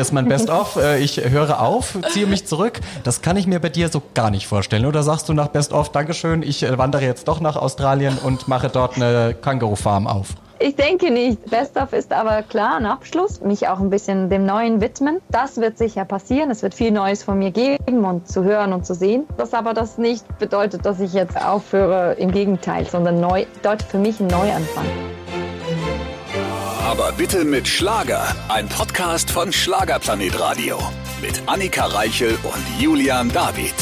hier ist mein Best-of, äh, ich höre auf, ziehe mich zurück. Das kann ich mir bei dir so gar nicht vorstellen. Oder sagst du nach Best-of, Dankeschön, ich äh, wandere jetzt doch nach Australien und mache dort eine Känguru-Farm auf? Ich denke nicht. Best of ist aber klar ein Abschluss. Mich auch ein bisschen dem Neuen widmen. Das wird sicher passieren. Es wird viel Neues von mir geben und zu hören und zu sehen. Das aber das nicht bedeutet, dass ich jetzt aufhöre. Im Gegenteil, sondern neu, bedeutet für mich ein Neuanfang. Aber bitte mit Schlager. Ein Podcast von Schlagerplanet Radio. Mit Annika Reichel und Julian David.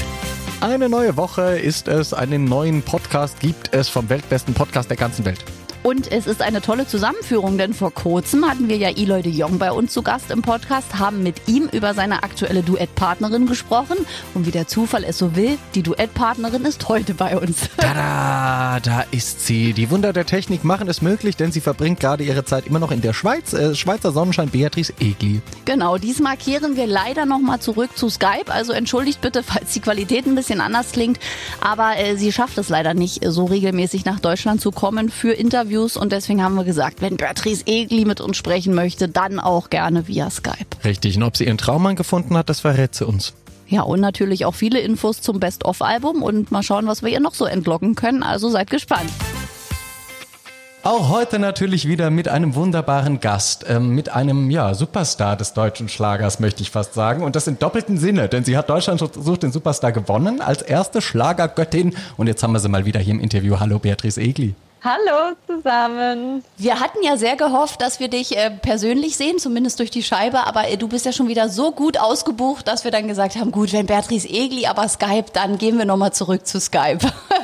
Eine neue Woche ist es, einen neuen Podcast gibt es vom weltbesten Podcast der ganzen Welt. Und es ist eine tolle Zusammenführung, denn vor kurzem hatten wir ja Eloy de Jong bei uns zu Gast im Podcast, haben mit ihm über seine aktuelle Duettpartnerin gesprochen. Und wie der Zufall es so will, die Duettpartnerin ist heute bei uns. Tada, da ist sie. Die Wunder der Technik machen es möglich, denn sie verbringt gerade ihre Zeit immer noch in der Schweiz. Äh, Schweizer Sonnenschein Beatrice Egli. Genau, diesmal kehren wir leider nochmal zurück zu Skype. Also entschuldigt bitte, falls die Qualität ein bisschen anders klingt. Aber äh, sie schafft es leider nicht, so regelmäßig nach Deutschland zu kommen für Interviews Interviews und deswegen haben wir gesagt, wenn Beatrice Egli mit uns sprechen möchte, dann auch gerne via Skype. Richtig, und ob sie ihren Traummann gefunden hat, das verrät sie uns. Ja, und natürlich auch viele Infos zum Best-of-Album und mal schauen, was wir ihr noch so entlocken können. Also seid gespannt. Auch heute natürlich wieder mit einem wunderbaren Gast, ähm, mit einem ja, Superstar des deutschen Schlagers, möchte ich fast sagen. Und das in doppelten Sinne, denn sie hat Deutschland sucht den Superstar gewonnen als erste Schlagergöttin. Und jetzt haben wir sie mal wieder hier im Interview. Hallo Beatrice Egli. Hallo zusammen. Wir hatten ja sehr gehofft, dass wir dich äh, persönlich sehen, zumindest durch die Scheibe, aber äh, du bist ja schon wieder so gut ausgebucht, dass wir dann gesagt haben, gut, wenn Beatrice Egli aber Skype, dann gehen wir nochmal zurück zu Skype.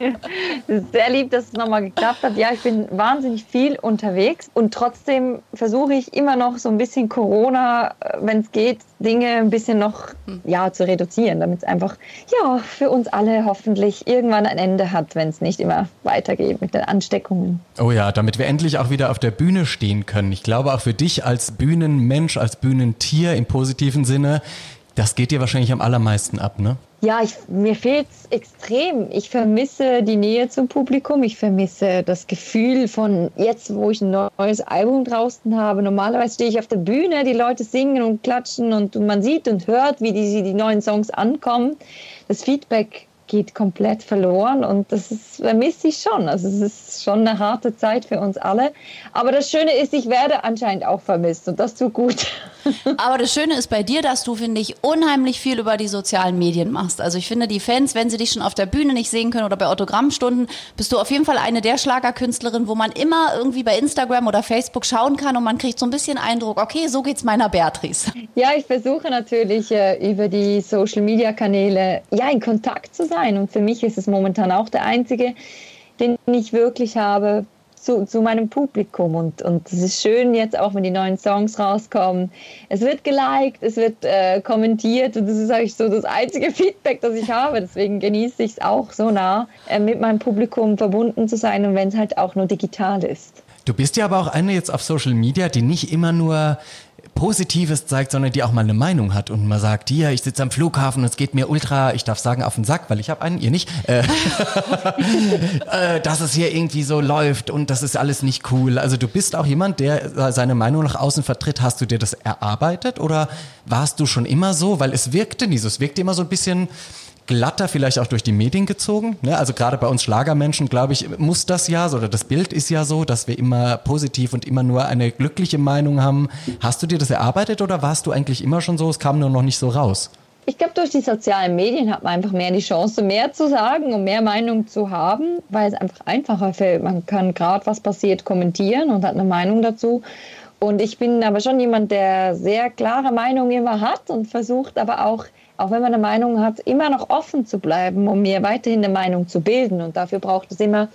sehr lieb, dass es nochmal geklappt hat. Ja, ich bin wahnsinnig viel unterwegs und trotzdem versuche ich immer noch so ein bisschen Corona, äh, wenn es geht, Dinge ein bisschen noch ja, zu reduzieren, damit es einfach ja, für uns alle hoffentlich irgendwann ein Ende hat, wenn es nicht immer weitergeht mit den Ansteckungen. Oh ja, damit wir endlich auch wieder auf der Bühne stehen können. Ich glaube auch für dich als Bühnenmensch, als Bühnentier im positiven Sinne, das geht dir wahrscheinlich am allermeisten ab, ne? Ja, ich, mir fehlt es extrem. Ich vermisse die Nähe zum Publikum. Ich vermisse das Gefühl von jetzt, wo ich ein neues Album draußen habe. Normalerweise stehe ich auf der Bühne, die Leute singen und klatschen und man sieht und hört, wie die, die neuen Songs ankommen. Das Feedback geht komplett verloren und das ist, vermisse ich schon. Also es ist schon eine harte Zeit für uns alle. Aber das Schöne ist, ich werde anscheinend auch vermisst und das tut gut. Aber das Schöne ist bei dir, dass du, finde ich, unheimlich viel über die sozialen Medien machst. Also ich finde, die Fans, wenn sie dich schon auf der Bühne nicht sehen können oder bei Autogrammstunden, bist du auf jeden Fall eine der Schlagerkünstlerinnen, wo man immer irgendwie bei Instagram oder Facebook schauen kann und man kriegt so ein bisschen Eindruck, okay, so geht's meiner Beatrice. Ja, ich versuche natürlich äh, über die Social Media Kanäle ja in Kontakt zu sein sein. Und für mich ist es momentan auch der einzige, den ich wirklich habe zu, zu meinem Publikum. Und, und es ist schön jetzt auch, wenn die neuen Songs rauskommen. Es wird geliked, es wird äh, kommentiert und das ist eigentlich so das einzige Feedback, das ich habe. Deswegen genieße ich es auch so nah, äh, mit meinem Publikum verbunden zu sein und wenn es halt auch nur digital ist. Du bist ja aber auch eine jetzt auf Social Media, die nicht immer nur Positives zeigt, sondern die auch mal eine Meinung hat und mal sagt, hier, ich sitze am Flughafen und es geht mir ultra, ich darf sagen, auf den Sack, weil ich habe einen, ihr nicht, äh, äh, dass es hier irgendwie so läuft und das ist alles nicht cool. Also du bist auch jemand, der seine Meinung nach außen vertritt. Hast du dir das erarbeitet oder warst du schon immer so? Weil es wirkte nie so. Es wirkte immer so ein bisschen glatter vielleicht auch durch die Medien gezogen. Ne? Also gerade bei uns Schlagermenschen, glaube ich, muss das ja, oder das Bild ist ja so, dass wir immer positiv und immer nur eine glückliche Meinung haben. Hast du dir das erarbeitet oder warst du eigentlich immer schon so, es kam nur noch nicht so raus? Ich glaube, durch die sozialen Medien hat man einfach mehr die Chance, mehr zu sagen und mehr Meinung zu haben, weil es einfach einfacher fällt. Man kann gerade, was passiert, kommentieren und hat eine Meinung dazu. Und ich bin aber schon jemand, der sehr klare Meinungen immer hat und versucht aber auch auch wenn man eine Meinung hat, immer noch offen zu bleiben, um mir weiterhin eine Meinung zu bilden. Und dafür braucht es immer,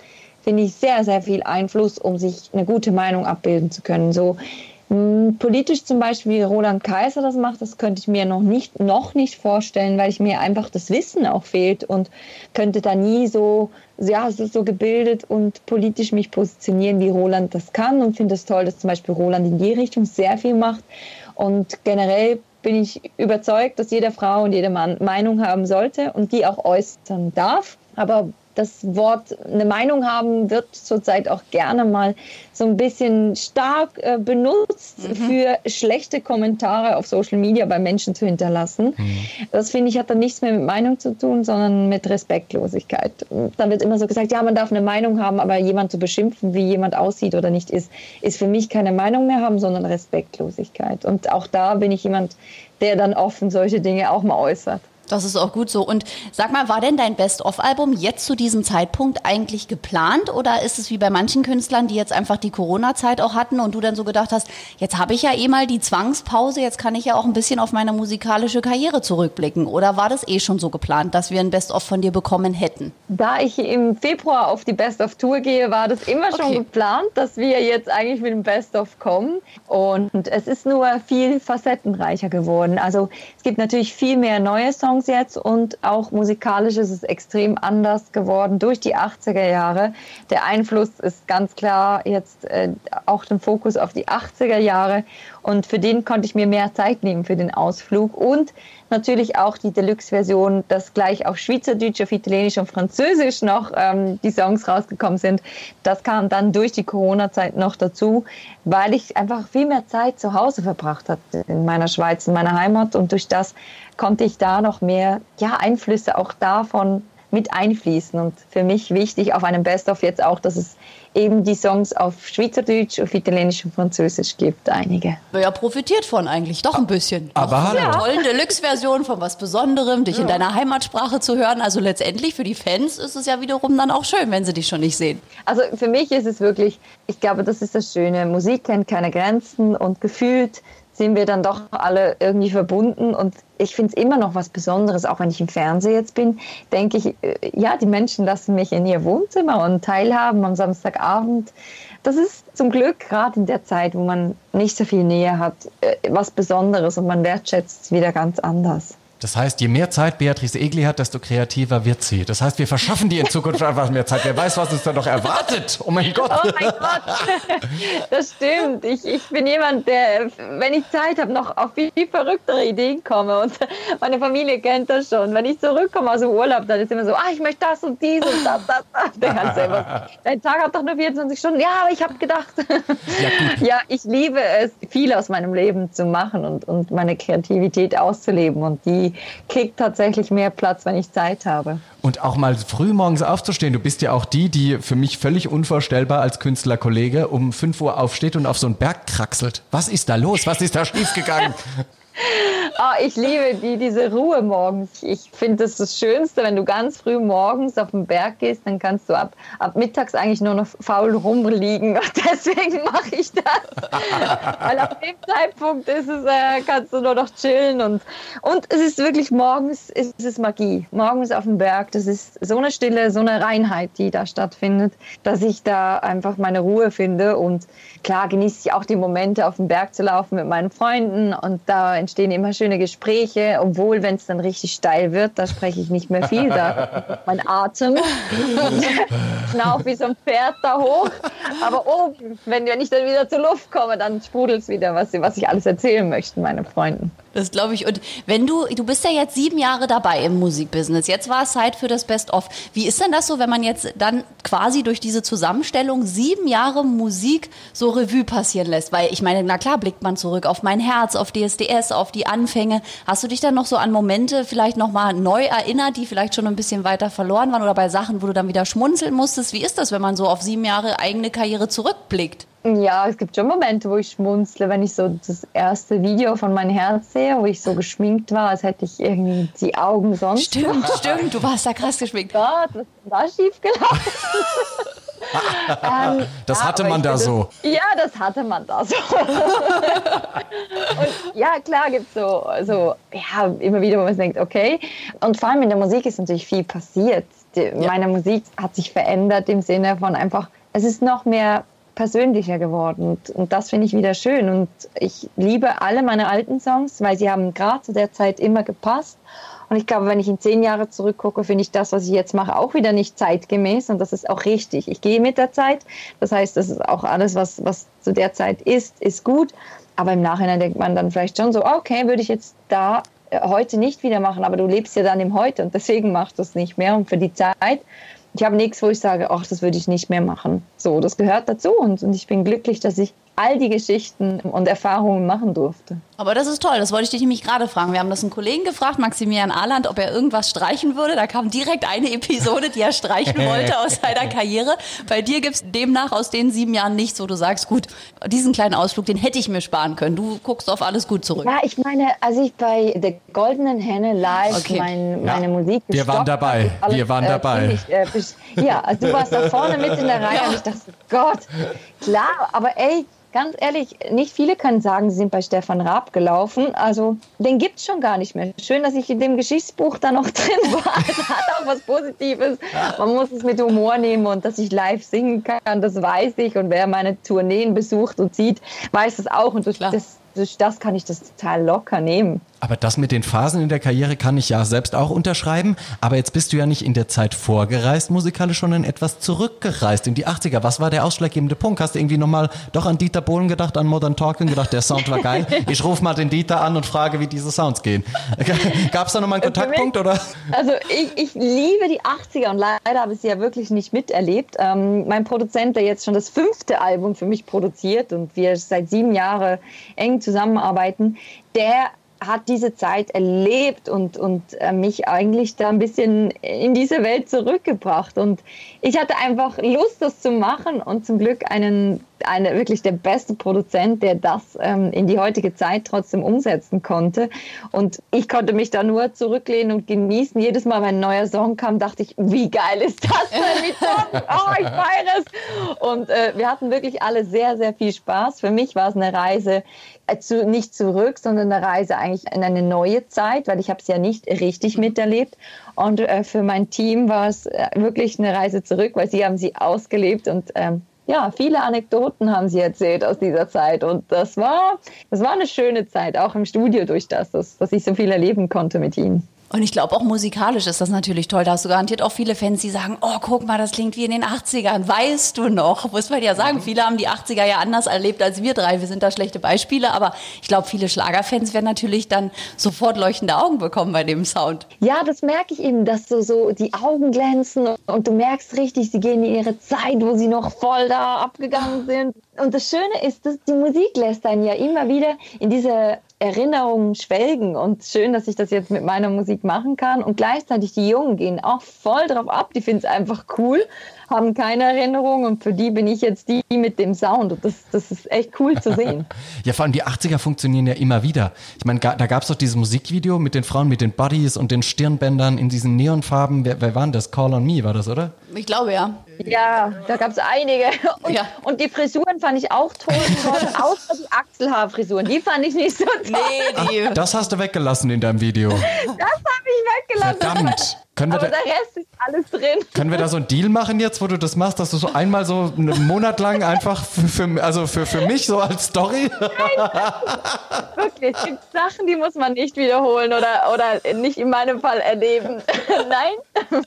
finde ich, sehr, sehr viel Einfluss, um sich eine gute Meinung abbilden zu können. So mh, hm, politisch zum Beispiel, wie Roland Kaiser das macht, das könnte ich mir noch nicht, noch nicht vorstellen, weil ich mir einfach das Wissen auch fehlt und könnte da nie so, ja, so, so gebildet und politisch mich positionieren, wie Roland das kann und finde es toll, dass zum Beispiel Roland in die Richtung sehr viel macht. Und generell bin ich überzeugt, dass jede Frau und jeder Mann Meinung haben sollte und die auch äußern darf. Aber das Wort eine Meinung haben wird zurzeit auch gerne mal so ein bisschen stark äh, benutzt mhm. für schlechte Kommentare auf Social Media bei Menschen zu hinterlassen. Mhm. Das finde ich hat dann nichts mehr mit Meinung zu tun, sondern mit Respektlosigkeit. Da wird immer so gesagt, ja, man darf eine Meinung haben, aber jemand zu beschimpfen, wie jemand aussieht oder nicht ist, ist für mich keine Meinung mehr haben, sondern Respektlosigkeit. Und auch da bin ich jemand, der dann offen solche Dinge auch mal äußert. Das ist auch gut so. Und sag mal, war denn dein Best-of-Album jetzt zu diesem Zeitpunkt eigentlich geplant oder ist es wie bei manchen Künstlern, die jetzt einfach die Corona-Zeit auch hatten und du dann so gedacht hast, jetzt habe ich ja eh mal die Zwangspause, jetzt kann ich ja auch ein bisschen auf meine musikalische Karriere zurückblicken? Oder war das eh schon so geplant, dass wir ein Best-of von dir bekommen hätten? Da ich im Februar auf die Best-of-Tour gehe, war das immer schon okay. geplant, dass wir jetzt eigentlich mit dem Best-of kommen. Und es ist nur viel facettenreicher geworden. Also es gibt natürlich viel mehr neue Songs Songs jetzt und auch musikalisch ist es extrem anders geworden durch die 80er Jahre. Der Einfluss ist ganz klar jetzt äh, auch den Fokus auf die 80er Jahre und für den konnte ich mir mehr Zeit nehmen für den Ausflug und natürlich auch die Deluxe-Version, dass gleich auf Schweizerdeutsch, auf Italienisch und Französisch noch ähm, die Songs rausgekommen sind. Das kam dann durch die Corona-Zeit noch dazu, weil ich einfach viel mehr Zeit zu Hause verbracht hatte in meiner Schweiz, in meiner Heimat und durch das konnte ich da noch mehr ja, Einflüsse auch davon mit einfließen. Und für mich wichtig auf einem Best-of jetzt auch, dass es eben die Songs auf Schweizerdeutsch, auf Italienisch und Französisch gibt, einige. Ja, profitiert von eigentlich, doch ein bisschen. Aber hallo. Ja. Tolle Deluxe-Version von was Besonderem, dich ja. in deiner Heimatsprache zu hören. Also letztendlich für die Fans ist es ja wiederum dann auch schön, wenn sie dich schon nicht sehen. Also für mich ist es wirklich, ich glaube, das ist das Schöne. Musik kennt keine Grenzen und gefühlt sind wir dann doch alle irgendwie verbunden. Und ich finde es immer noch was Besonderes, auch wenn ich im Fernsehen jetzt bin, denke ich, äh, ja, die Menschen lassen mich in ihr Wohnzimmer und teilhaben am Samstagabend. Das ist zum Glück gerade in der Zeit, wo man nicht so viel Nähe hat, äh, was Besonderes und man wertschätzt es wieder ganz anders. Das heißt, je mehr Zeit Beatrice Egli hat, desto kreativer wird sie. Das heißt, wir verschaffen dir in Zukunft einfach mehr Zeit. Wer weiß, was uns da noch erwartet. Oh mein Gott. Oh mein Gott. Das stimmt. Ich, ich bin jemand, der, wenn ich Zeit habe, noch auf viel, viel verrücktere Ideen komme. Und meine Familie kennt das schon. Wenn ich zurückkomme aus dem Urlaub, dann ist immer so, ah, ich möchte das und dies und das, das, das. Der ganze immer, dein Tag hat doch nur 24 Stunden. Ja, aber ich habe gedacht. Ja, ja, ich liebe es, viel aus meinem Leben zu machen und, und meine Kreativität auszuleben. Und die kriegt tatsächlich mehr Platz, wenn ich Zeit habe. Und auch mal früh morgens aufzustehen. Du bist ja auch die, die für mich völlig unvorstellbar als Künstlerkollege um 5 Uhr aufsteht und auf so einen Berg kraxelt. Was ist da los? Was ist da schiefgegangen? Oh, ich liebe die, diese Ruhe morgens. Ich finde das das Schönste, wenn du ganz früh morgens auf den Berg gehst, dann kannst du ab, ab mittags eigentlich nur noch faul rumliegen. Und deswegen mache ich das. Weil auf dem Zeitpunkt ist es, äh, kannst du nur noch chillen. Und, und es ist wirklich morgens ist es Magie. Morgens auf dem Berg, das ist so eine Stille, so eine Reinheit, die da stattfindet, dass ich da einfach meine Ruhe finde. Und klar genieße ich auch die Momente, auf dem Berg zu laufen mit meinen Freunden. Und da entstehen immer schöne Gespräche, obwohl, wenn es dann richtig steil wird, da spreche ich nicht mehr viel. Da mein Atem schnauf wie so ein Pferd da hoch. Aber oben, wenn, wenn ich dann wieder zur Luft komme, dann sprudelt es wieder, was, was ich alles erzählen möchte, meine Freunden. Das glaube ich. Und wenn du, du bist ja jetzt sieben Jahre dabei im Musikbusiness. Jetzt war es Zeit für das Best-of. Wie ist denn das so, wenn man jetzt dann quasi durch diese Zusammenstellung sieben Jahre Musik so Revue passieren lässt? Weil ich meine, na klar blickt man zurück auf mein Herz, auf DSDS, auf die Anfänge. Hast du dich dann noch so an Momente vielleicht nochmal neu erinnert, die vielleicht schon ein bisschen weiter verloren waren oder bei Sachen, wo du dann wieder schmunzeln musstest? Wie ist das, wenn man so auf sieben Jahre eigene Karriere zurückblickt? Ja, es gibt schon Momente, wo ich schmunzle, wenn ich so das erste Video von meinem Herz sehe, wo ich so geschminkt war, als hätte ich irgendwie die Augen sonst. Stimmt, stimmt, du warst da krass geschminkt. Gott, was ist denn da schiefgelaufen? ähm, das hatte man da so. ja, das hatte man da so. und ja, klar gibt es so, so, ja, immer wieder, wo man denkt, okay. Und vor allem in der Musik ist natürlich viel passiert. Die, ja. Meine Musik hat sich verändert im Sinne von einfach, es ist noch mehr persönlicher geworden. Und, und das finde ich wieder schön. Und ich liebe alle meine alten Songs, weil sie haben gerade zu der Zeit immer gepasst. Und ich glaube, wenn ich in zehn Jahre zurückgucke, finde ich das, was ich jetzt mache, auch wieder nicht zeitgemäß. Und das ist auch richtig. Ich gehe mit der Zeit. Das heißt, das ist auch alles, was, was zu der Zeit ist, ist gut. Aber im Nachhinein denkt man dann vielleicht schon so, okay, würde ich jetzt da äh, heute nicht wieder machen. Aber du lebst ja dann im Heute und deswegen machst du es nicht mehr. Und für die Zeit ich habe nichts, wo ich sage, ach, das würde ich nicht mehr machen. So, das gehört dazu und, und ich bin glücklich, dass ich all die Geschichten und Erfahrungen machen durfte. Aber das ist toll, das wollte ich dich nämlich gerade fragen. Wir haben das einen Kollegen gefragt, Maximilian Ahland, ob er irgendwas streichen würde. Da kam direkt eine Episode, die er streichen wollte aus seiner Karriere. Bei dir gibt es demnach aus den sieben Jahren nichts, wo du sagst, gut, diesen kleinen Ausflug, den hätte ich mir sparen können. Du guckst auf alles gut zurück. Ja, ich meine, als ich bei der Goldenen Henne live okay. mein, meine Musik Wir waren dabei, alles, wir waren äh, dabei. Ich, äh, ja, also du warst da vorne mit in der Reihe ja. und ich dachte, Gott, klar, aber ey, ganz ehrlich, nicht viele können sagen, sie sind bei Stefan Raab gelaufen. Also den gibt es schon gar nicht mehr. Schön, dass ich in dem Geschichtsbuch da noch drin war. Das hat auch was Positives. Man muss es mit Humor nehmen und dass ich live singen kann, das weiß ich. Und wer meine Tourneen besucht und sieht, weiß das auch. Und das, durch das kann ich das total locker nehmen. Aber das mit den Phasen in der Karriere kann ich ja selbst auch unterschreiben. Aber jetzt bist du ja nicht in der Zeit vorgereist musikalisch, sondern etwas zurückgereist in die 80er. Was war der ausschlaggebende Punkt? Hast du irgendwie nochmal doch an Dieter Bohlen gedacht, an Modern Talking gedacht, der Sound war geil? Ich rufe mal den Dieter an und frage, wie diese Sounds gehen. Gab es da nochmal einen Kontaktpunkt? Oder? Also ich, ich liebe die 80er und leider habe ich sie ja wirklich nicht miterlebt. Ähm, mein Produzent, der jetzt schon das fünfte Album für mich produziert und wir seit sieben Jahren eng zusammenarbeiten, der hat diese Zeit erlebt und, und äh, mich eigentlich da ein bisschen in diese Welt zurückgebracht. Und ich hatte einfach Lust, das zu machen und zum Glück einen eine, wirklich der beste Produzent, der das ähm, in die heutige Zeit trotzdem umsetzen konnte. Und ich konnte mich da nur zurücklehnen und genießen. Jedes Mal, wenn ein neuer Song kam, dachte ich, wie geil ist das denn? Wie toll! Oh, ich feiere es! Und äh, wir hatten wirklich alle sehr, sehr viel Spaß. Für mich war es eine Reise äh, zu, nicht zurück, sondern eine Reise eigentlich in eine neue Zeit, weil ich habe es ja nicht richtig miterlebt. Und äh, für mein Team war es äh, wirklich eine Reise zurück, weil sie haben sie ausgelebt und ähm, ja, viele Anekdoten haben sie erzählt aus dieser Zeit. Und das war, das war eine schöne Zeit, auch im Studio durch das, dass, dass ich so viel erleben konnte mit ihnen. Und ich glaube, auch musikalisch ist das natürlich toll. Da hast du garantiert auch viele Fans, die sagen, oh, guck mal, das klingt wie in den 80ern. Weißt du noch? Muss man ja sagen, viele haben die 80er ja anders erlebt als wir drei. Wir sind da schlechte Beispiele. Aber ich glaube, viele Schlagerfans werden natürlich dann sofort leuchtende Augen bekommen bei dem Sound. Ja, das merke ich eben, dass so, so die Augen glänzen und du merkst richtig, sie gehen in ihre Zeit, wo sie noch voll da abgegangen sind. Und das Schöne ist, dass die Musik lässt einen ja immer wieder in diese Erinnerungen schwelgen und schön, dass ich das jetzt mit meiner Musik machen kann. Und gleichzeitig die Jungen gehen auch voll drauf ab. Die finden es einfach cool, haben keine Erinnerung und für die bin ich jetzt die mit dem Sound. Und das, das ist echt cool zu sehen. ja, vor allem die 80er funktionieren ja immer wieder. Ich meine, da gab es doch dieses Musikvideo mit den Frauen mit den Buddies und den Stirnbändern in diesen Neonfarben. Wer, wer war das? Call on Me war das, oder? Ich glaube ja. Ja, da gab es einige. Und, ja. und, die Frisuren fand ich auch toll, außer die Achselhaarfrisuren. Die fand ich nicht so toll. Nee, die. Ach, das hast du weggelassen in deinem Video. Das habe ich weggelassen. Verdammt. Können wir Aber da, der Rest ist alles drin. Können wir da so einen Deal machen jetzt, wo du das machst, dass du so einmal so einen Monat lang einfach für, für also für, für mich so als Story? Nein, wirklich, es gibt Sachen, die muss man nicht wiederholen oder, oder nicht in meinem Fall erleben. Nein.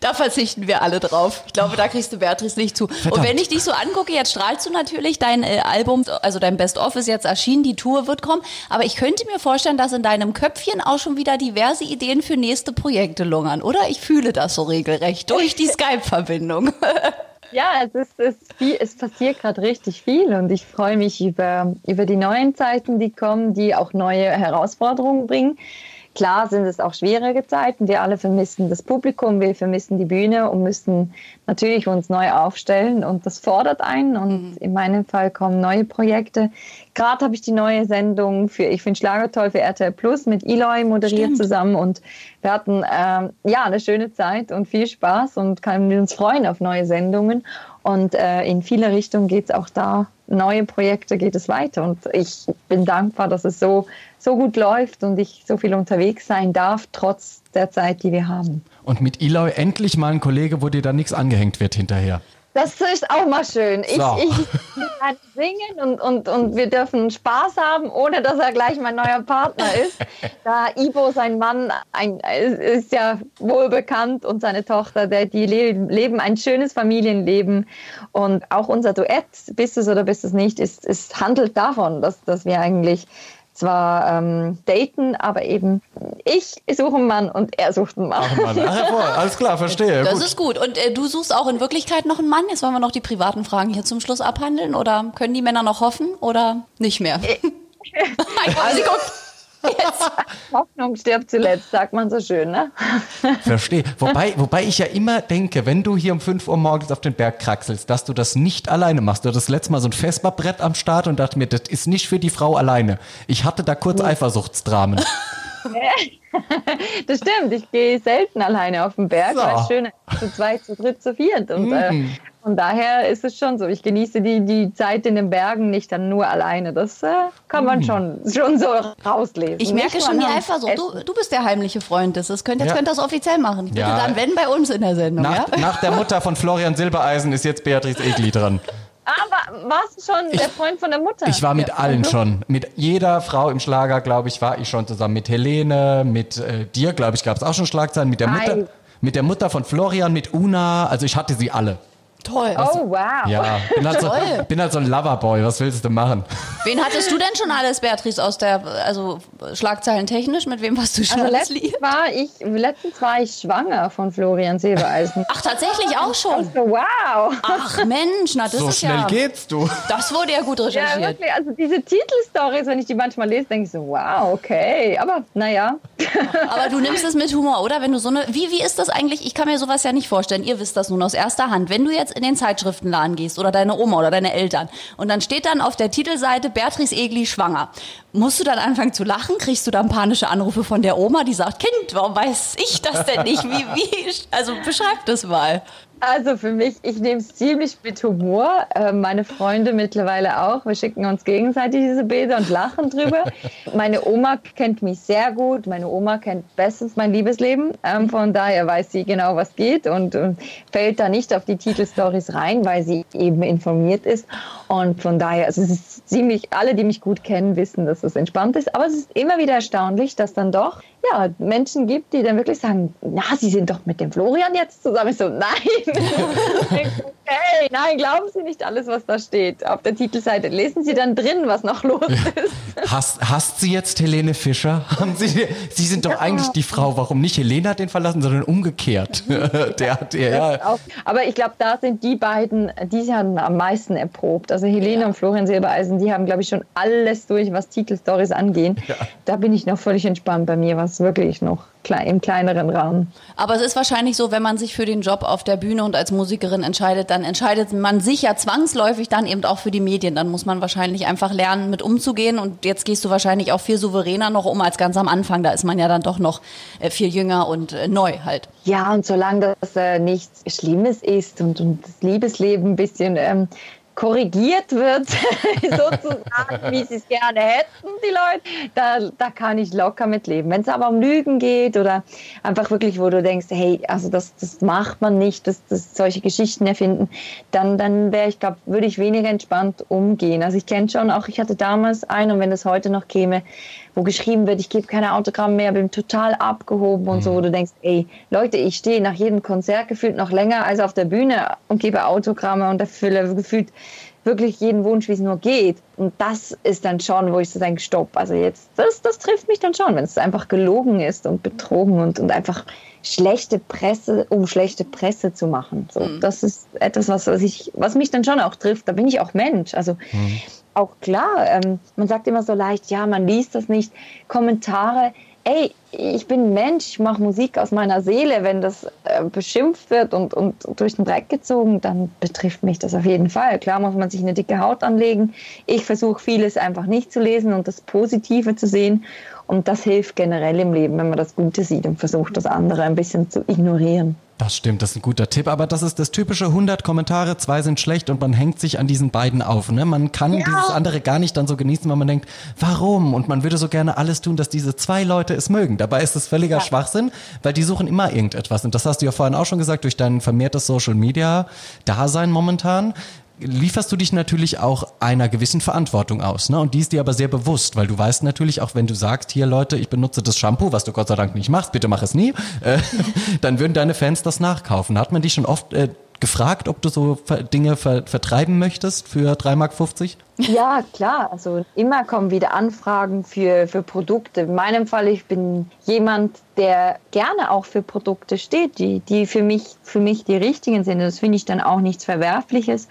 Da verzichten wir alle drauf. Ich glaube, da kriegst du Beatrice nicht zu. Verdammt. Und wenn ich dich so angucke, jetzt strahlst du natürlich dein äh, Album, also dein Best-of ist jetzt erschienen, die Tour wird kommen. Aber ich könnte mir vorstellen, dass in deinem Köpfchen auch schon wieder diverse Ideen für nächste Projekte lungern an, oder? Ich fühle das so regelrecht durch die Skype-Verbindung. Ja, es, ist, es, viel, es passiert gerade richtig viel und ich freue mich über, über die neuen Zeiten, die kommen, die auch neue Herausforderungen bringen. Klar sind es auch schwierige Zeiten. Wir alle vermissen das Publikum, wir vermissen die Bühne und müssen natürlich uns neu aufstellen und das fordert einen. Und mhm. in meinem Fall kommen neue Projekte. Gerade habe ich die neue Sendung für Ich finde Schlager toll für RTL Plus mit Eloy moderiert Stimmt. zusammen und wir hatten ähm, ja eine schöne Zeit und viel Spaß und können uns freuen auf neue Sendungen. Und äh, in viele Richtungen geht es auch da, neue Projekte geht es weiter. Und ich bin dankbar, dass es so, so gut läuft und ich so viel unterwegs sein darf, trotz der Zeit, die wir haben. Und mit Eloy endlich mal ein Kollege, wo dir da nichts angehängt wird hinterher. Das ist auch mal schön. Ich, so. ich, kann singen und, und, und wir dürfen Spaß haben, ohne dass er gleich mein neuer Partner ist. Da Ivo, sein Mann, ein, ist ja wohl bekannt und seine Tochter, der, die leben ein schönes Familienleben. Und auch unser Duett, bist du es oder bist du es nicht, ist, ist, handelt davon, dass, dass wir eigentlich zwar ähm, daten, aber eben ich suche einen Mann und er sucht einen Mann. Ach, Mann. Ach, hervor. Alles klar, verstehe. Das Gut. ist gut. Und äh, du suchst auch in Wirklichkeit noch einen Mann? Jetzt wollen wir noch die privaten Fragen hier zum Schluss abhandeln. Oder können die Männer noch hoffen oder nicht mehr? also, Jetzt. Hoffnung stirbt zuletzt, sagt man so schön, ne? Verstehe. Wobei, wobei ich ja immer denke, wenn du hier um 5 Uhr morgens auf den Berg kraxelst, dass du das nicht alleine machst. Du hattest letztes Mal so ein Vesperbrett am Start und dachte mir, das ist nicht für die Frau alleine. Ich hatte da kurz Eifersuchtsdramen. Das stimmt, ich gehe selten alleine auf den Berg, So. weil es schön ist, zu zweit, zu dritt, zu viert. Und äh, Mhm. von daher ist es schon so. Ich genieße die, die Zeit in den Bergen nicht dann nur alleine. Das äh, kann man Mhm. schon, schon so rauslesen. ich merke schon die Eifersucht. Du, du bist der heimliche Freund. Das, das könnt, jetzt Ja. könnt ihr das offiziell machen. Ich bitte Ja. dann, wenn, bei uns in der Sendung. Nach, ja? nach der Mutter von Florian Silbereisen ist jetzt Beatrice Egli dran. Aber warst du schon der Freund von der Mutter? Ich war mit Ja. allen schon. Mit jeder Frau im Schlager, glaube ich, war ich schon zusammen. Mit Helene, mit äh, dir, glaube ich, gab es auch schon Schlagzeilen. Mit der Mutter, mit der Mutter von Florian, mit Una. Also ich hatte sie alle. Toll. Oh, wow. Ja, bin halt, so, bin halt so ein Loverboy. Was willst du machen? Wen hattest du denn schon alles, Beatrice, aus der, also Schlagzeilen technisch? Mit wem warst du schon Also alles letztens lieb? war, ich, letztens war ich schwanger von Florian Silbereisen. Ach, tatsächlich auch schon. So, wow. Ach Mensch, na das so ist schnell ja, geht's, du. das wurde ja gut Ja, recherchiert. wirklich. Also diese Titelstories, wenn ich die manchmal lese, denke ich so, wow, okay. Aber naja. Aber du nimmst es mit Humor, oder? Wenn du so eine, wie, wie ist das eigentlich? Ich kann mir sowas ja nicht vorstellen. Ihr wisst das nun aus erster Hand. Wenn du jetzt in den Zeitschriftenladen gehst oder deine Oma oder deine Eltern und dann steht dann auf der Titelseite Beatrice Egli schwanger. Musst du dann anfangen zu lachen? Kriegst du dann panische Anrufe von der Oma, die sagt, Kind, warum weiß ich das denn nicht? Wie, wie, also beschreib das mal. Also für mich, ich nehme es ziemlich mit Humor. Äh, meine Freunde mittlerweile auch. Wir schicken uns gegenseitig diese Bilder und lachen drüber. Meine Oma kennt mich sehr gut. Meine Oma kennt bestens mein Liebesleben. Ähm, von daher weiß sie genau, was geht und, und fällt da nicht auf die Titelstories rein, weil sie eben informiert ist. Und von daher, also es ist ziemlich, alle, die mich gut kennen, wissen, dass es entspannt ist. Aber es ist immer wieder erstaunlich, dass dann doch ja, Menschen gibt, die dann wirklich sagen, na, Sie sind doch mit dem Florian jetzt zusammen. Ich so, nein. like, okay, nein, glauben Sie nicht alles, was da steht auf der Titelseite. Lesen Sie dann drin, was noch los ist. Hasst, hasst sie jetzt Helene Fischer? Haben sie, sie sind doch eigentlich die Frau. Warum nicht Helene hat den verlassen, sondern umgekehrt? Der hat, ja, Auch- Aber ich glaube, da sind die beiden, die haben am meisten erprobt. Also Helene und Florian Silbereisen, die haben, glaube ich, schon alles durch, was Titelstories angehen. Da bin ich noch völlig entspannt bei mir, was wirklich noch im kleineren Rahmen. Aber es ist wahrscheinlich so, wenn man sich für den Job auf der Bühne und als Musikerin entscheidet, dann entscheidet man sich ja zwangsläufig dann eben auch für die Medien. Dann muss man wahrscheinlich einfach lernen, mit umzugehen. Und jetzt gehst du wahrscheinlich auch viel souveräner noch um als ganz am Anfang. Da ist man ja dann doch noch äh, viel jünger und äh, neu halt. Ja, und solange das äh, nichts Schlimmes ist und, und das Liebesleben ein bisschen ähm, korrigiert wird, sozusagen, wie sie es gerne hätten, die Leute, da, da kann ich locker mit leben. Wenn es aber um Lügen geht oder einfach wirklich, wo du denkst, hey, also das, das macht man nicht, das, das solche Geschichten erfinden, dann, dann wäre ich, glaube würde ich weniger entspannt umgehen. Also ich kenne schon auch, ich hatte damals einen und wenn das heute noch käme, wo geschrieben wird, ich gebe keine Autogramme mehr, bin total abgehoben und so, wo du denkst, ey, Leute, ich stehe nach jedem Konzert gefühlt noch länger als auf der Bühne und gebe Autogramme und erfülle gefühlt wirklich jeden Wunsch, wie es nur geht. Und das ist dann schon, wo ich so denke, stopp, also jetzt, das, das trifft mich dann schon, wenn es einfach gelogen ist und betrogen und, und einfach schlechte Presse, um schlechte Presse zu machen. So, Das ist etwas, was, was, ich, was mich dann schon auch trifft. Da bin ich auch Mensch. Also auch klar, ähm, man sagt immer so leicht, ja, man liest das nicht. Kommentare, ey, ich bin Mensch, ich mache Musik aus meiner Seele. Wenn das äh, beschimpft wird und, und durch den Dreck gezogen, dann betrifft mich das auf jeden Fall. Klar muss man sich eine dicke Haut anlegen. Ich versuche vieles einfach nicht zu lesen und das Positive zu sehen. Und das hilft generell im Leben, wenn man das Gute sieht und versucht, das andere ein bisschen zu ignorieren. Das stimmt, das ist ein guter Tipp, aber das ist das typische 100 Kommentare, zwei sind schlecht und man hängt sich an diesen beiden auf. Ne? Man kann dieses andere gar nicht dann so genießen, weil man denkt, warum? Und man würde so gerne alles tun, dass diese zwei Leute es mögen. Dabei ist es völliger Schwachsinn, weil die suchen immer irgendetwas. Und das hast du ja vorhin auch schon gesagt, durch dein vermehrtes Social-Media-Dasein momentan lieferst du dich natürlich auch einer gewissen Verantwortung aus. Ne? Und die ist dir aber sehr bewusst, weil du weißt natürlich auch, wenn du sagst, hier Leute, ich benutze das Shampoo, was du Gott sei Dank nicht machst, bitte mach es nie, äh, dann würden deine Fans das nachkaufen. Hat man dich schon oft äh, gefragt, ob du so Dinge ver vertreiben möchtest für 3,50 Mark? Ja, klar. Also immer kommen wieder Anfragen für, für Produkte. In meinem Fall, ich bin jemand, der gerne auch für Produkte steht, die, die für mich, für mich die richtigen sind. Das finde ich dann auch nichts Verwerfliches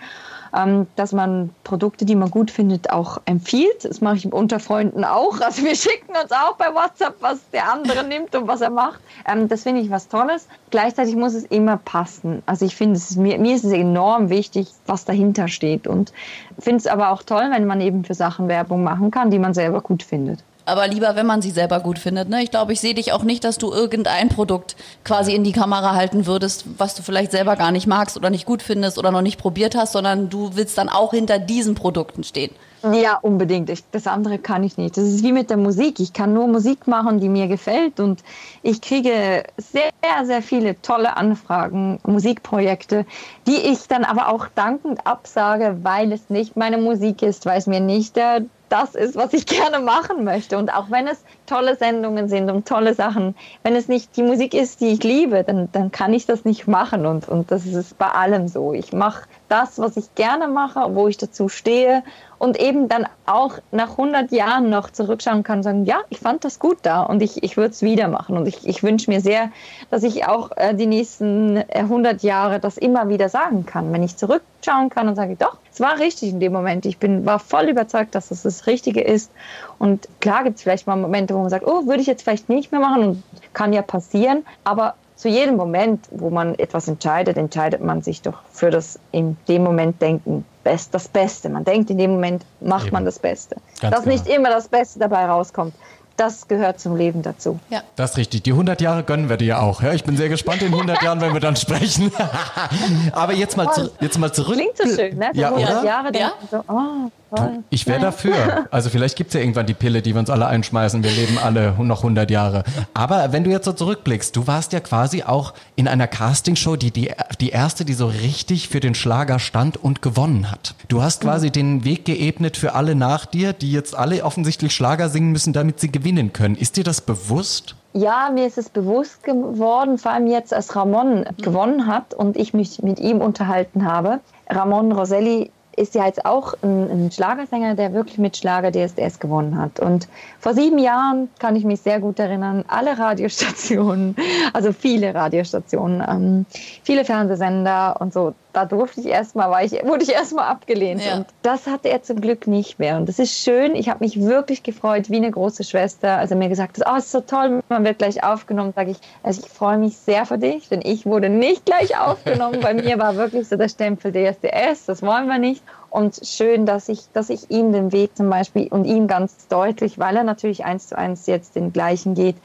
ähm, dass man Produkte, die man gut findet, auch empfiehlt. Das mache ich unter Freunden auch. Also wir schicken uns auch bei WhatsApp, was der andere nimmt und was er macht. Ähm, das finde ich was Tolles. Gleichzeitig muss es immer passen. Also ich finde, es mir, mir ist es enorm wichtig, was dahinter steht. Und finde es aber auch toll, wenn man eben für Sachen Werbung machen kann, die man selber gut findet aber lieber, wenn man sie selber gut findet. Ne? Ich glaube, ich sehe dich auch nicht, dass du irgendein Produkt quasi in die Kamera halten würdest, was du vielleicht selber gar nicht magst oder nicht gut findest oder noch nicht probiert hast, sondern du willst dann auch hinter diesen Produkten stehen. Ja, unbedingt. Ich, das andere kann ich nicht. Das ist wie mit der Musik. Ich kann nur Musik machen, die mir gefällt. Und ich kriege sehr, sehr viele tolle Anfragen, Musikprojekte, die ich dann aber auch dankend absage, weil es nicht meine Musik ist, weil es mir nicht der das ist, was ich gerne machen möchte. Und auch wenn es tolle Sendungen sind und tolle Sachen, wenn es nicht die Musik ist, die ich liebe, dann, dann kann ich das nicht machen. Und, und das ist bei allem so. Ich mache das, was ich gerne mache, wo ich dazu stehe und eben dann auch nach 100 Jahren noch zurückschauen kann und sagen, ja, ich fand das gut da und ich, ich würde es wieder machen. Und ich, ich wünsche mir sehr, dass ich auch äh, die nächsten 100 äh, Jahre das immer wieder sagen kann. Wenn ich zurückschauen kann und sage, doch, es war richtig in dem Moment. Ich bin, war voll überzeugt, dass das, das Richtige ist. Und klar gibt es vielleicht mal Momente, wo man sagt, oh, würde ich jetzt vielleicht nicht mehr machen und kann ja passieren. Aber zu jedem Moment, wo man etwas entscheidet, entscheidet man sich doch für das in dem Moment Denken best, das Beste. Man denkt in dem Moment, macht Eben. man das Beste. Ganz Dass genau. nicht immer das Beste dabei rauskommt das gehört zum Leben dazu. Ja. Das ist richtig. Die 100 Jahre gönnen wir dir auch. Ja, ich bin sehr gespannt in 100 Jahren, wenn wir dann sprechen. Aber jetzt mal, zu, jetzt mal zurück. Klingt so schön, ne? So ja, 100 oder? Jahre, ja? so, oh, toll. Ich wäre dafür. Also vielleicht gibt es ja irgendwann die Pille, die wir uns alle einschmeißen. Wir leben alle noch 100 Jahre. Aber wenn du jetzt so zurückblickst, du warst ja quasi auch in einer Castingshow, die, die, die erste, die so richtig für den Schlager stand und gewonnen hat. Du hast quasi mhm. den Weg geebnet für alle nach dir, die jetzt alle offensichtlich Schlager singen müssen, damit sie gewinnen können. Ist dir das bewusst? Ja, mir ist es bewusst geworden, vor allem jetzt, als Ramon gewonnen hat und ich mich mit ihm unterhalten habe. Ramon Roselli ist ja jetzt auch ein, ein, Schlagersänger, der wirklich mit Schlager DSDS gewonnen hat. Und vor sieben Jahren kann ich mich sehr gut erinnern, alle Radiostationen, also viele Radiostationen, ähm, viele Fernsehsender und so, da durfte ich erstmal, war ich, wurde ich erstmal abgelehnt. Ja. Und das hatte er zum Glück nicht mehr. Und das ist schön. Ich habe mich wirklich gefreut, wie eine große Schwester. als er mir gesagt hat, oh, ist so toll, man wird gleich aufgenommen, sage ich, also ich freue mich sehr für dich, denn ich wurde nicht gleich aufgenommen. Bei mir war wirklich so der Stempel DSDS, das wollen wir nicht. Und schön, dass ich, dass ich ihm den Weg zum Beispiel und ihm ganz deutlich, weil er natürlich eins zu eins jetzt den gleichen geht,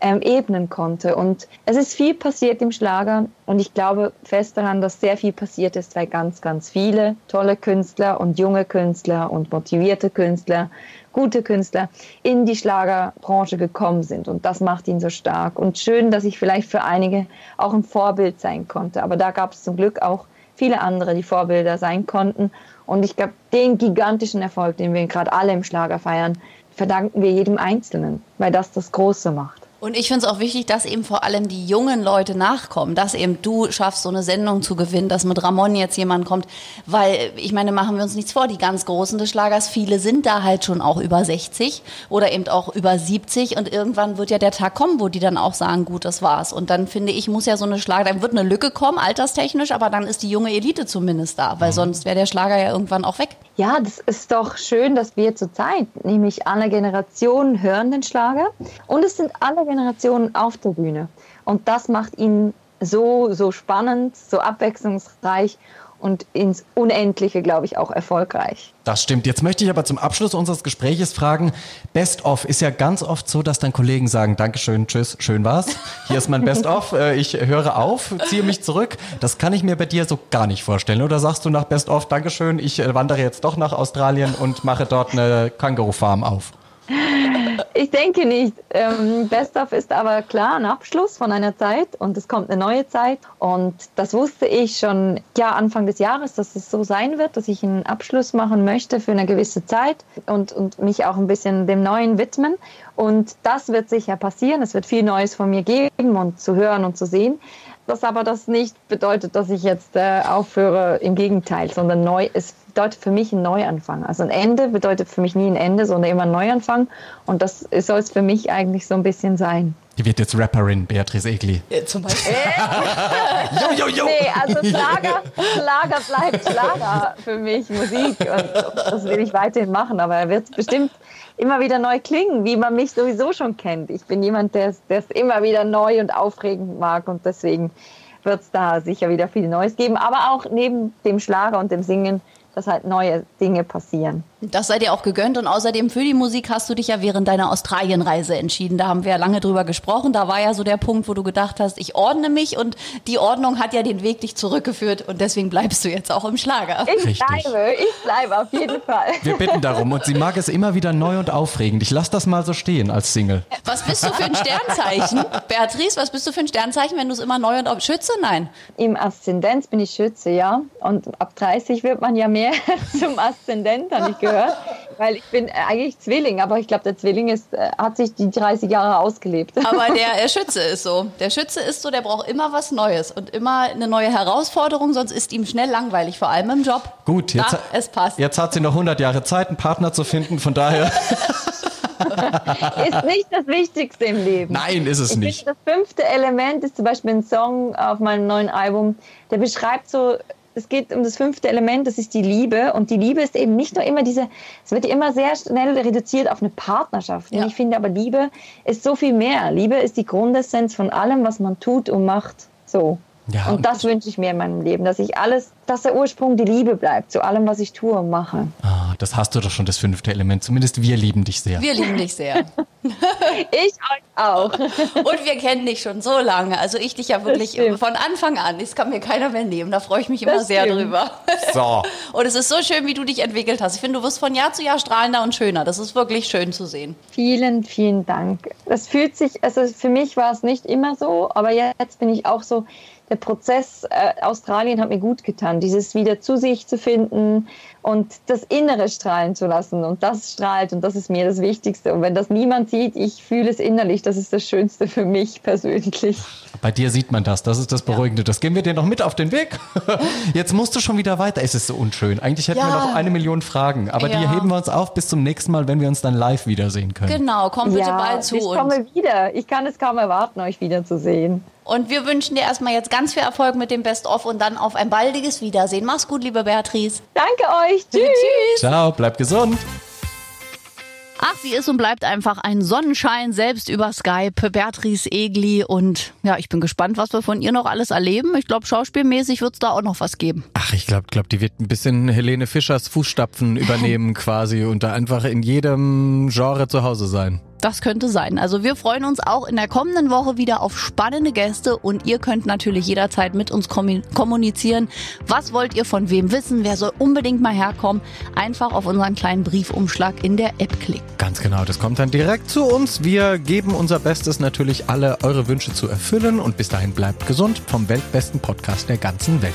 ähm, ebnen konnte. Und es ist viel passiert im Schlager und ich glaube fest daran, dass sehr viel passiert ist, weil ganz, ganz viele tolle Künstler und junge Künstler und motivierte Künstler, gute Künstler in die Schlagerbranche gekommen sind. Und das macht ihn so stark. Und schön, dass ich vielleicht für einige auch ein Vorbild sein konnte. Aber da gab es zum Glück auch viele andere, die Vorbilder sein konnten. Und ich glaube, den gigantischen Erfolg, den wir gerade alle im Schlager feiern, verdanken wir jedem Einzelnen, weil das das Große macht. Und ich finde es auch wichtig, dass eben vor allem die jungen Leute nachkommen, dass eben du schaffst, so eine Sendung zu gewinnen, dass mit Ramon jetzt jemand kommt, weil ich meine, machen wir uns nichts vor, die ganz Großen des Schlagers, viele sind da halt schon auch über 60 oder eben auch über 70 und irgendwann wird ja der Tag kommen, wo die dann auch sagen, gut, das war's. Und dann finde ich, muss ja so eine Schlager, dann wird eine Lücke kommen, alterstechnisch, aber dann ist die junge Elite zumindest da, weil mhm. sonst wäre der Schlager ja irgendwann auch weg. Ja, das ist doch schön, dass wir zurzeit, nämlich alle Generationen hören den Schlager und es sind alle Generationen auf der Bühne. Und das macht ihn so, so spannend, so abwechslungsreich und ins Unendliche, glaube ich, auch erfolgreich. Das stimmt. Jetzt möchte ich aber zum Abschluss unseres Gespräches fragen, Best of ist ja ganz oft so, dass dann Kollegen sagen, Dankeschön, tschüss, schön war's. Hier ist mein Best of, äh, ich höre auf, ziehe mich zurück. Das kann ich mir bei dir so gar nicht vorstellen. Oder sagst du nach Best of, Dankeschön, ich äh, wandere jetzt doch nach Australien und mache dort eine Känguru-Farm auf? Ich denke nicht. Ähm, Best of ist aber klar ein Abschluss von einer Zeit und es kommt eine neue Zeit. Und das wusste ich schon ja, Anfang des Jahres, dass es so sein wird, dass ich einen Abschluss machen möchte für eine gewisse Zeit und, und mich auch ein bisschen dem Neuen widmen. Und das wird sicher passieren. Es wird viel Neues von mir geben und zu hören und zu sehen. Dass aber das nicht bedeutet, dass ich jetzt äh, aufhöre. Im Gegenteil, sondern neu. Es bedeutet für mich ein Neuanfang. Also ein Ende bedeutet für mich nie ein Ende, sondern immer ein Neuanfang. Und das soll es für mich eigentlich so ein bisschen sein. Die wird jetzt Rapperin, Beatrice Egli. Ja, zum Beispiel. Jo, jo, jo. Nee, also Schlager, Schlager bleibt Schlager für mich, Musik. Und das will ich weiterhin machen. Aber er wird bestimmt immer wieder neu klingen, wie man mich sowieso schon kennt. Ich bin jemand, der es immer wieder neu und aufregend mag und deswegen wird es da sicher wieder viel Neues geben. Aber auch neben dem Schlager und dem Singen, dass halt neue Dinge passieren. Das sei dir auch gegönnt und außerdem für die Musik hast du dich ja während deiner Australienreise entschieden. Da haben wir ja lange drüber gesprochen. Da war ja so der Punkt, wo du gedacht hast, ich ordne mich und die Ordnung hat ja den Weg dich zurückgeführt und deswegen bleibst du jetzt auch im Schlager. Ich Richtig. bleibe, ich bleibe auf jeden Fall. Wir bitten darum und sie mag es immer wieder neu und aufregend. Ich lasse das mal so stehen als Single. Was bist du für ein Sternzeichen? Beatrice, was bist du für ein Sternzeichen, wenn du es immer neu und auf Schütze? Nein. Im Aszendenz bin ich Schütze, ja. Und ab 30 wird man ja mehr zum Aszendent, habe ich gehört. Weil ich bin eigentlich Zwilling, aber ich glaube, der Zwilling ist, äh, hat sich die 30 Jahre ausgelebt. Aber der äh, Schütze ist so. Der Schütze ist so, der braucht immer was Neues und immer eine neue Herausforderung, sonst ist ihm schnell langweilig, vor allem im Job. Gut, jetzt, Na, es passt. jetzt hat sie noch 100 Jahre Zeit, einen Partner zu finden. Von daher, ist nicht das Wichtigste im Leben. nein, ist es Ich nicht. finde, das fünfte Element ist zum Beispiel ein Song auf meinem neuen Album, der beschreibt so, es geht um das fünfte Element, das ist die Liebe. Und die Liebe ist eben nicht nur immer diese, es wird immer sehr schnell reduziert auf eine Partnerschaft. Ja. Und ich finde aber, Liebe ist so viel mehr. Liebe ist die Grundessenz von allem, was man tut und macht. So. Ja, und und- das wünsche ich mir in meinem Leben, dass ich alles, dass der Ursprung die Liebe bleibt, zu allem, was ich tue und mache. Ah, das hast du doch schon, das fünfte Element. Zumindest wir lieben dich sehr. Wir lieben dich sehr. Ich euch auch. Und wir kennen dich schon so lange. Also ich dich ja wirklich von Anfang an. Das kann mir keiner mehr nehmen. Da freue ich mich immer Das sehr stimmt. drüber. So. Und es ist so schön, wie du dich entwickelt hast. Ich finde, du wirst von Jahr zu Jahr strahlender und schöner. Das ist wirklich schön zu sehen. Vielen, vielen Dank. Das fühlt sich, also für mich war es nicht immer so, aber jetzt bin ich auch so, der Prozess äh, Australien hat mir gut getan, dieses wieder zu sich zu finden und das Innere strahlen zu lassen. Und das strahlt und das ist mir das Wichtigste. Und wenn das niemand sieht, ich fühle es innerlich, das ist das Schönste für mich persönlich. Bei dir sieht man das, das ist das Beruhigende. Das geben wir dir noch mit auf den Weg. Jetzt musst du schon wieder weiter. Es ist so unschön. Eigentlich hätten wir Ja. noch eine Million Fragen, aber die Ja. heben wir uns auf bis zum nächsten Mal, wenn wir uns dann live wiedersehen können. Genau, komm bitte ja, bald zu ich uns. komme wieder. Ich kann es kaum erwarten, euch wiederzusehen. Und wir wünschen dir erstmal jetzt ganz viel Erfolg mit dem Best-of und dann auf ein baldiges Wiedersehen. Mach's gut, liebe Beatrice. Danke euch. Tschüss. Tschüss. Ciao, bleib gesund. Ach, sie ist und bleibt einfach ein Sonnenschein, selbst über Skype. Beatrice Egli. Und ja, ich bin gespannt, was wir von ihr noch alles erleben. Ich glaube, schauspielmäßig wird's da auch noch was geben. Ach, ich glaube, glaub, die wird ein bisschen Helene Fischers Fußstapfen übernehmen quasi und da einfach in jedem Genre zu Hause sein. Das könnte sein. Also wir freuen uns auch in der kommenden Woche wieder auf spannende Gäste und ihr könnt natürlich jederzeit mit uns kommu- kommunizieren. Was wollt ihr von wem wissen? Wer soll unbedingt mal herkommen? Einfach auf unseren kleinen Briefumschlag in der App klicken. Ganz genau, das kommt dann direkt zu uns. Wir geben unser Bestes natürlich, alle eure Wünsche zu erfüllen und bis dahin bleibt gesund vom weltbesten Podcast der ganzen Welt.